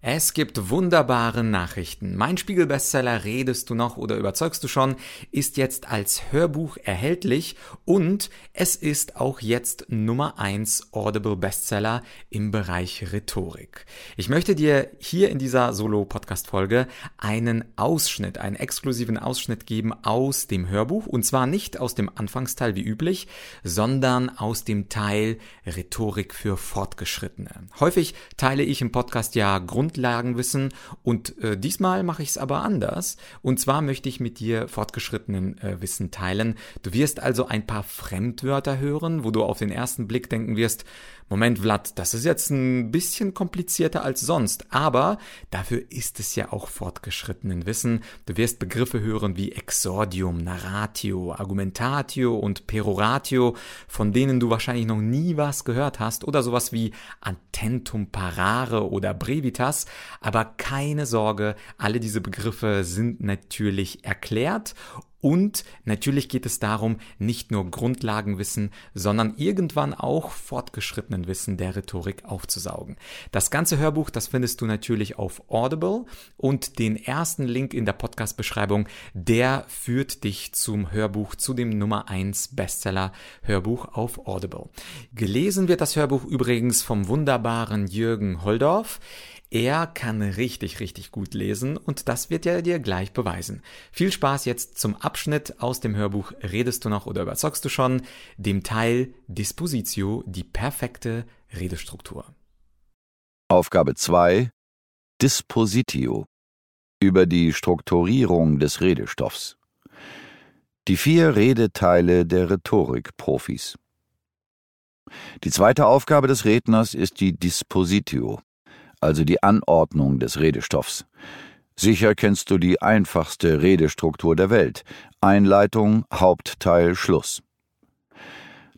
Es gibt wunderbare Nachrichten. Mein Spiegel-Bestseller Redest du noch oder überzeugst du schon ist jetzt als Hörbuch erhältlich und es ist auch jetzt Nummer 1 Audible Bestseller im Bereich Rhetorik. Ich möchte dir hier in dieser Solo-Podcast-Folge einen Ausschnitt, einen exklusiven Ausschnitt geben aus dem Hörbuch und zwar nicht aus dem Anfangsteil wie üblich, sondern aus dem Teil Rhetorik für Fortgeschrittene. Häufig teile ich im Podcast ja Grund Grundlagenwissen und äh, diesmal mache ich es aber anders. Und zwar möchte ich mit dir fortgeschrittenen äh, Wissen teilen. Du wirst also ein paar Fremdwörter hören, wo du auf den ersten Blick denken wirst, Moment, Vlad, das ist jetzt ein bisschen komplizierter als sonst, aber dafür ist es ja auch fortgeschrittenen Wissen. Du wirst Begriffe hören wie Exordium, Narratio, Argumentatio und Peroratio, von denen du wahrscheinlich noch nie was gehört hast, oder sowas wie Antentum parare oder Brevitas, aber keine Sorge, alle diese Begriffe sind natürlich erklärt und natürlich geht es darum, nicht nur Grundlagenwissen, sondern irgendwann auch fortgeschrittenen Wissen der Rhetorik aufzusaugen. Das ganze Hörbuch, das findest du natürlich auf Audible und den ersten Link in der Podcast-Beschreibung, der führt dich zum Hörbuch, zu dem Nummer 1 Bestseller Hörbuch auf Audible. Gelesen wird das Hörbuch übrigens vom wunderbaren Jürgen Holdorf. Er kann richtig, richtig gut lesen und das wird er dir gleich beweisen. Viel Spaß jetzt zum Abschnitt aus dem Hörbuch Redest du noch oder überzeugst du schon, dem Teil Dispositio, die perfekte Redestruktur. Aufgabe 2 Dispositio über die Strukturierung des Redestoffs. Die vier Redeteile der Rhetorikprofis. Die zweite Aufgabe des Redners ist die Dispositio also die Anordnung des Redestoffs. Sicher kennst du die einfachste Redestruktur der Welt Einleitung, Hauptteil, Schluss.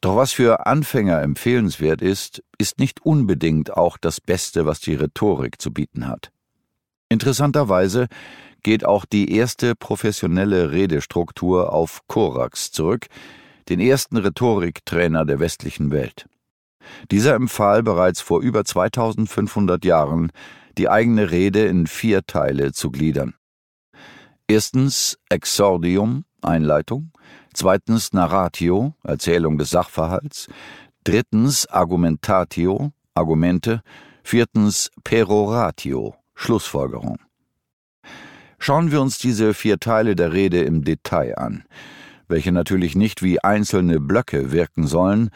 Doch was für Anfänger empfehlenswert ist, ist nicht unbedingt auch das Beste, was die Rhetorik zu bieten hat. Interessanterweise geht auch die erste professionelle Redestruktur auf Korax zurück, den ersten Rhetoriktrainer der westlichen Welt. Dieser empfahl bereits vor über 2500 Jahren, die eigene Rede in vier Teile zu gliedern. Erstens Exordium, Einleitung, zweitens Narratio, Erzählung des Sachverhalts, drittens Argumentatio, Argumente, viertens Peroratio, Schlussfolgerung. Schauen wir uns diese vier Teile der Rede im Detail an, welche natürlich nicht wie einzelne Blöcke wirken sollen,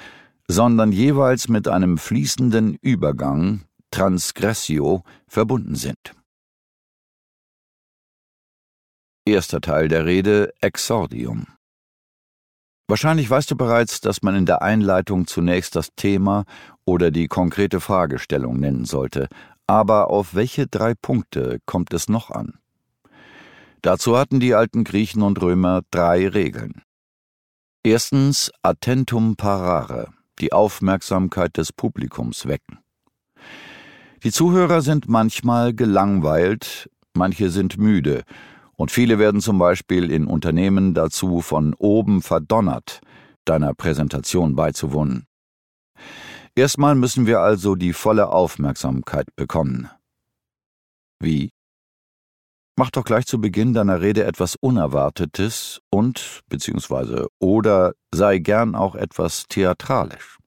sondern jeweils mit einem fließenden Übergang, Transgressio, verbunden sind. Erster Teil der Rede Exordium. Wahrscheinlich weißt du bereits, dass man in der Einleitung zunächst das Thema oder die konkrete Fragestellung nennen sollte, aber auf welche drei Punkte kommt es noch an? Dazu hatten die alten Griechen und Römer drei Regeln. Erstens Attentum parare die Aufmerksamkeit des Publikums wecken. Die Zuhörer sind manchmal gelangweilt, manche sind müde, und viele werden zum Beispiel in Unternehmen dazu von oben verdonnert, deiner Präsentation beizuwohnen. Erstmal müssen wir also die volle Aufmerksamkeit bekommen. Wie? Mach doch gleich zu Beginn deiner Rede etwas Unerwartetes und beziehungsweise oder sei gern auch etwas theatralisch.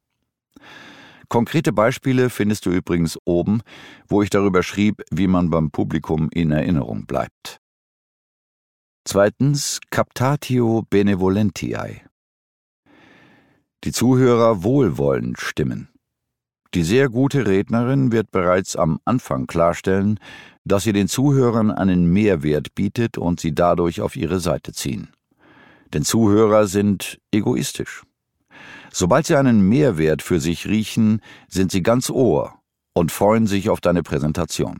Konkrete Beispiele findest du übrigens oben, wo ich darüber schrieb, wie man beim Publikum in Erinnerung bleibt. Zweitens Captatio benevolentiae. Die Zuhörer wohlwollend stimmen. Die sehr gute Rednerin wird bereits am Anfang klarstellen, dass sie den Zuhörern einen Mehrwert bietet und sie dadurch auf ihre Seite ziehen. Denn Zuhörer sind egoistisch. Sobald sie einen Mehrwert für sich riechen, sind sie ganz Ohr und freuen sich auf deine Präsentation.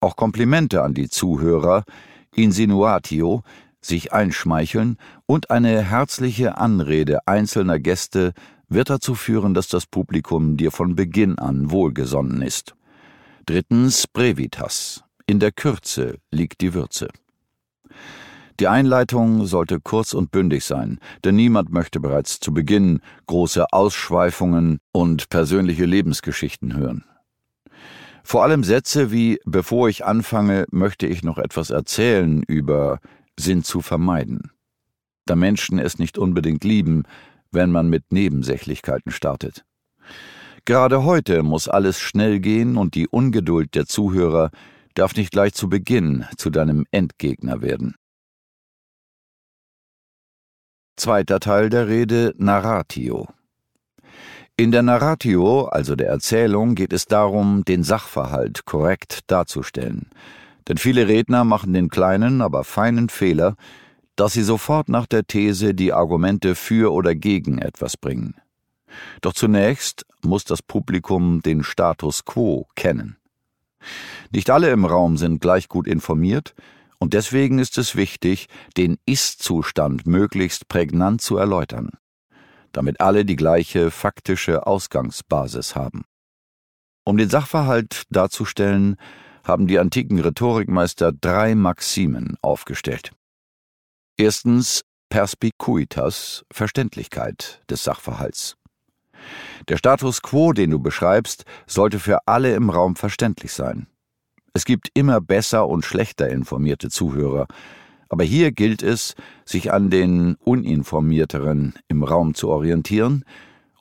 Auch Komplimente an die Zuhörer, Insinuatio, sich einschmeicheln und eine herzliche Anrede einzelner Gäste wird dazu führen, dass das Publikum dir von Beginn an wohlgesonnen ist. Drittens Brevitas. In der Kürze liegt die Würze. Die Einleitung sollte kurz und bündig sein, denn niemand möchte bereits zu Beginn große Ausschweifungen und persönliche Lebensgeschichten hören. Vor allem Sätze wie Bevor ich anfange, möchte ich noch etwas erzählen über sind zu vermeiden, da Menschen es nicht unbedingt lieben, wenn man mit Nebensächlichkeiten startet. Gerade heute muss alles schnell gehen und die Ungeduld der Zuhörer darf nicht gleich zu Beginn zu deinem Endgegner werden. Zweiter Teil der Rede Narratio. In der Narratio, also der Erzählung, geht es darum, den Sachverhalt korrekt darzustellen. Denn viele Redner machen den kleinen, aber feinen Fehler, dass sie sofort nach der These die Argumente für oder gegen etwas bringen. Doch zunächst muss das Publikum den Status quo kennen. Nicht alle im Raum sind gleich gut informiert, und deswegen ist es wichtig, den Ist-Zustand möglichst prägnant zu erläutern, damit alle die gleiche faktische Ausgangsbasis haben. Um den Sachverhalt darzustellen, haben die antiken Rhetorikmeister drei Maximen aufgestellt. Erstens Perspicuitas, Verständlichkeit des Sachverhalts. Der Status quo, den du beschreibst, sollte für alle im Raum verständlich sein. Es gibt immer besser und schlechter informierte Zuhörer, aber hier gilt es, sich an den uninformierteren im Raum zu orientieren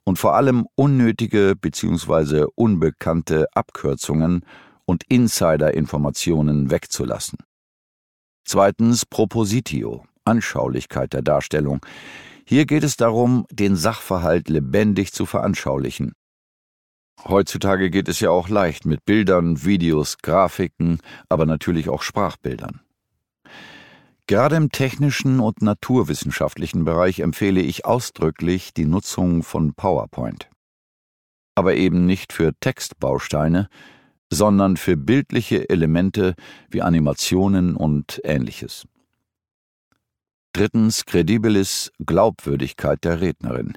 und vor allem unnötige bzw. unbekannte Abkürzungen und Insider-Informationen wegzulassen. Zweitens Propositio, Anschaulichkeit der Darstellung. Hier geht es darum, den Sachverhalt lebendig zu veranschaulichen. Heutzutage geht es ja auch leicht mit Bildern, Videos, Grafiken, aber natürlich auch Sprachbildern. Gerade im technischen und naturwissenschaftlichen Bereich empfehle ich ausdrücklich die Nutzung von PowerPoint. Aber eben nicht für Textbausteine, sondern für bildliche Elemente wie Animationen und ähnliches. Drittens Credibilis Glaubwürdigkeit der Rednerin.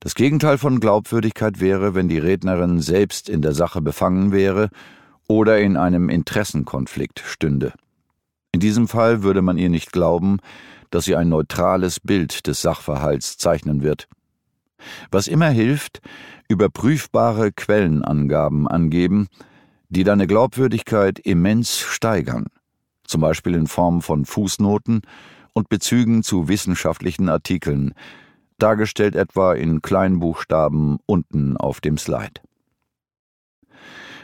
Das Gegenteil von Glaubwürdigkeit wäre, wenn die Rednerin selbst in der Sache befangen wäre oder in einem Interessenkonflikt stünde. In diesem Fall würde man ihr nicht glauben, dass sie ein neutrales Bild des Sachverhalts zeichnen wird. Was immer hilft, überprüfbare Quellenangaben angeben, die deine Glaubwürdigkeit immens steigern, zum Beispiel in Form von Fußnoten und Bezügen zu wissenschaftlichen Artikeln, dargestellt etwa in Kleinbuchstaben unten auf dem Slide.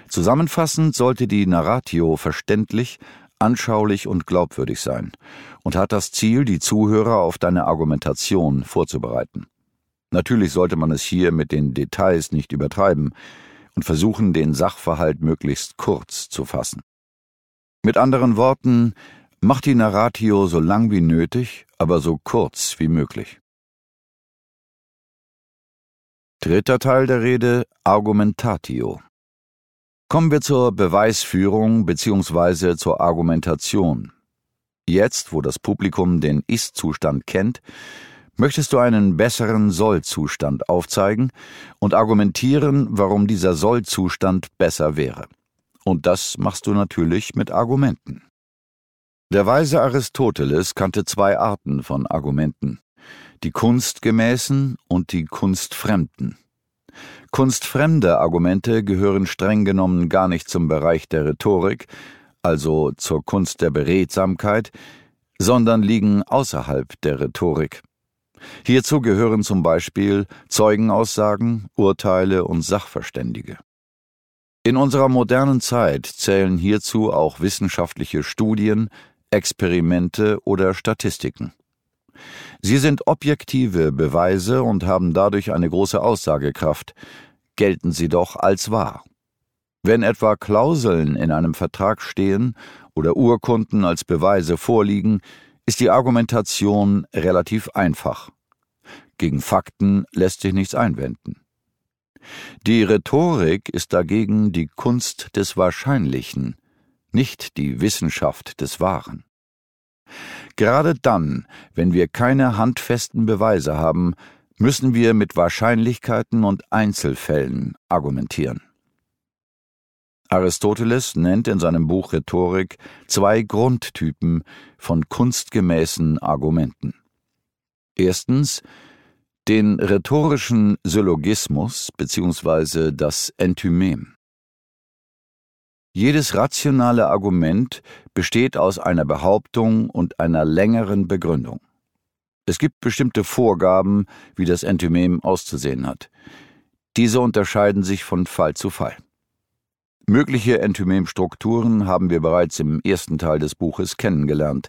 Zusammenfassend sollte die Narratio verständlich, anschaulich und glaubwürdig sein und hat das Ziel, die Zuhörer auf deine Argumentation vorzubereiten. Natürlich sollte man es hier mit den Details nicht übertreiben und versuchen, den Sachverhalt möglichst kurz zu fassen. Mit anderen Worten, mach die Narratio so lang wie nötig, aber so kurz wie möglich. Dritter Teil der Rede Argumentatio. Kommen wir zur Beweisführung bzw. zur Argumentation. Jetzt, wo das Publikum den Ist-Zustand kennt, möchtest du einen besseren Soll-Zustand aufzeigen und argumentieren, warum dieser Soll-Zustand besser wäre. Und das machst du natürlich mit Argumenten. Der weise Aristoteles kannte zwei Arten von Argumenten die kunstgemäßen und die kunstfremden. Kunstfremde Argumente gehören streng genommen gar nicht zum Bereich der Rhetorik, also zur Kunst der Beredsamkeit, sondern liegen außerhalb der Rhetorik. Hierzu gehören zum Beispiel Zeugenaussagen, Urteile und Sachverständige. In unserer modernen Zeit zählen hierzu auch wissenschaftliche Studien, Experimente oder Statistiken. Sie sind objektive Beweise und haben dadurch eine große Aussagekraft, gelten sie doch als wahr. Wenn etwa Klauseln in einem Vertrag stehen oder Urkunden als Beweise vorliegen, ist die Argumentation relativ einfach. Gegen Fakten lässt sich nichts einwenden. Die Rhetorik ist dagegen die Kunst des Wahrscheinlichen, nicht die Wissenschaft des Wahren. Gerade dann, wenn wir keine handfesten Beweise haben, müssen wir mit Wahrscheinlichkeiten und Einzelfällen argumentieren. Aristoteles nennt in seinem Buch Rhetorik zwei Grundtypen von kunstgemäßen Argumenten. Erstens den rhetorischen Syllogismus bzw. das Enthymem. Jedes rationale Argument besteht aus einer Behauptung und einer längeren Begründung. Es gibt bestimmte Vorgaben, wie das Enthymem auszusehen hat. Diese unterscheiden sich von Fall zu Fall. Mögliche Enthymemstrukturen haben wir bereits im ersten Teil des Buches kennengelernt.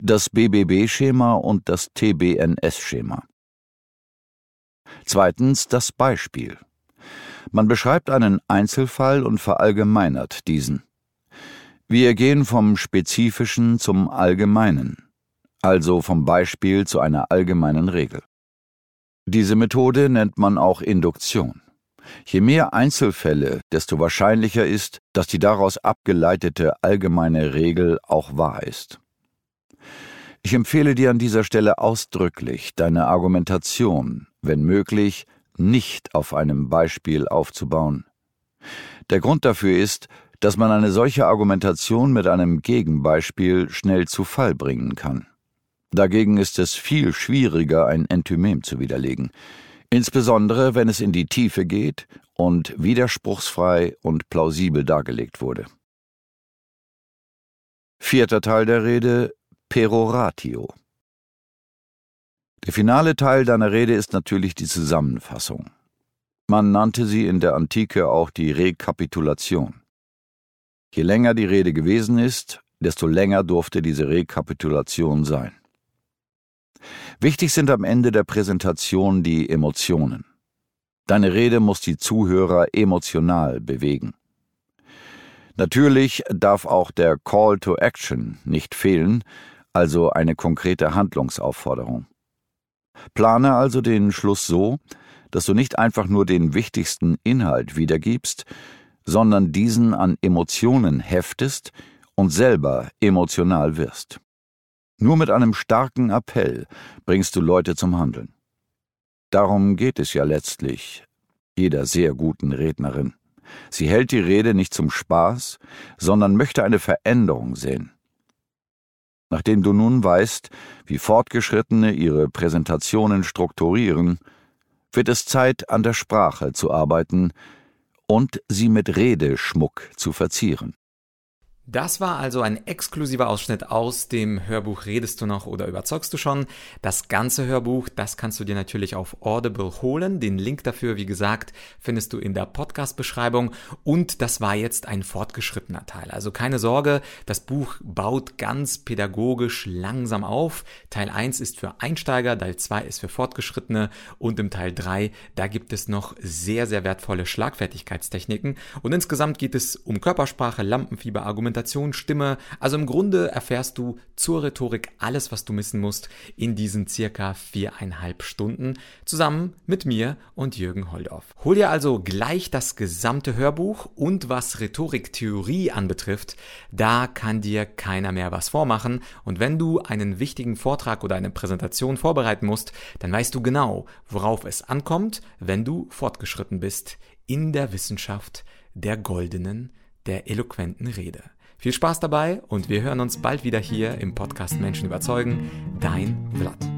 Das BBB-Schema und das TBNS-Schema. Zweitens das Beispiel. Man beschreibt einen Einzelfall und verallgemeinert diesen. Wir gehen vom Spezifischen zum Allgemeinen, also vom Beispiel zu einer allgemeinen Regel. Diese Methode nennt man auch Induktion. Je mehr Einzelfälle, desto wahrscheinlicher ist, dass die daraus abgeleitete allgemeine Regel auch wahr ist. Ich empfehle dir an dieser Stelle ausdrücklich, deine Argumentation, wenn möglich, nicht auf einem Beispiel aufzubauen. Der Grund dafür ist, dass man eine solche Argumentation mit einem Gegenbeispiel schnell zu Fall bringen kann. Dagegen ist es viel schwieriger, ein Enthymem zu widerlegen, insbesondere wenn es in die Tiefe geht und widerspruchsfrei und plausibel dargelegt wurde. Vierter Teil der Rede Peroratio. Der finale Teil deiner Rede ist natürlich die Zusammenfassung. Man nannte sie in der Antike auch die Rekapitulation. Je länger die Rede gewesen ist, desto länger durfte diese Rekapitulation sein. Wichtig sind am Ende der Präsentation die Emotionen. Deine Rede muss die Zuhörer emotional bewegen. Natürlich darf auch der Call to Action nicht fehlen, also eine konkrete Handlungsaufforderung. Plane also den Schluss so, dass du nicht einfach nur den wichtigsten Inhalt wiedergibst, sondern diesen an Emotionen heftest und selber emotional wirst. Nur mit einem starken Appell bringst du Leute zum Handeln. Darum geht es ja letztlich jeder sehr guten Rednerin. Sie hält die Rede nicht zum Spaß, sondern möchte eine Veränderung sehen. Nachdem du nun weißt, wie Fortgeschrittene ihre Präsentationen strukturieren, wird es Zeit, an der Sprache zu arbeiten und sie mit Redeschmuck zu verzieren. Das war also ein exklusiver Ausschnitt aus dem Hörbuch Redest du noch oder überzeugst du schon? Das ganze Hörbuch, das kannst du dir natürlich auf Audible holen. Den Link dafür, wie gesagt, findest du in der Podcast-Beschreibung. Und das war jetzt ein fortgeschrittener Teil. Also keine Sorge, das Buch baut ganz pädagogisch langsam auf. Teil 1 ist für Einsteiger, Teil 2 ist für Fortgeschrittene und im Teil 3, da gibt es noch sehr, sehr wertvolle Schlagfertigkeitstechniken. Und insgesamt geht es um Körpersprache, Lampenfieber, Argumentation, Argumentation, Stimme. Also im Grunde erfährst du zur Rhetorik alles, was du missen musst in diesen circa viereinhalb Stunden zusammen mit mir und Jürgen Holdorf. Hol dir also gleich das gesamte Hörbuch und was Rhetoriktheorie anbetrifft, da kann dir keiner mehr was vormachen und wenn du einen wichtigen Vortrag oder eine Präsentation vorbereiten musst, dann weißt du genau, worauf es ankommt, wenn du fortgeschritten bist in der Wissenschaft der goldenen, der eloquenten Rede. Viel Spaß dabei und wir hören uns bald wieder hier im Podcast Menschen überzeugen. Dein Vlad.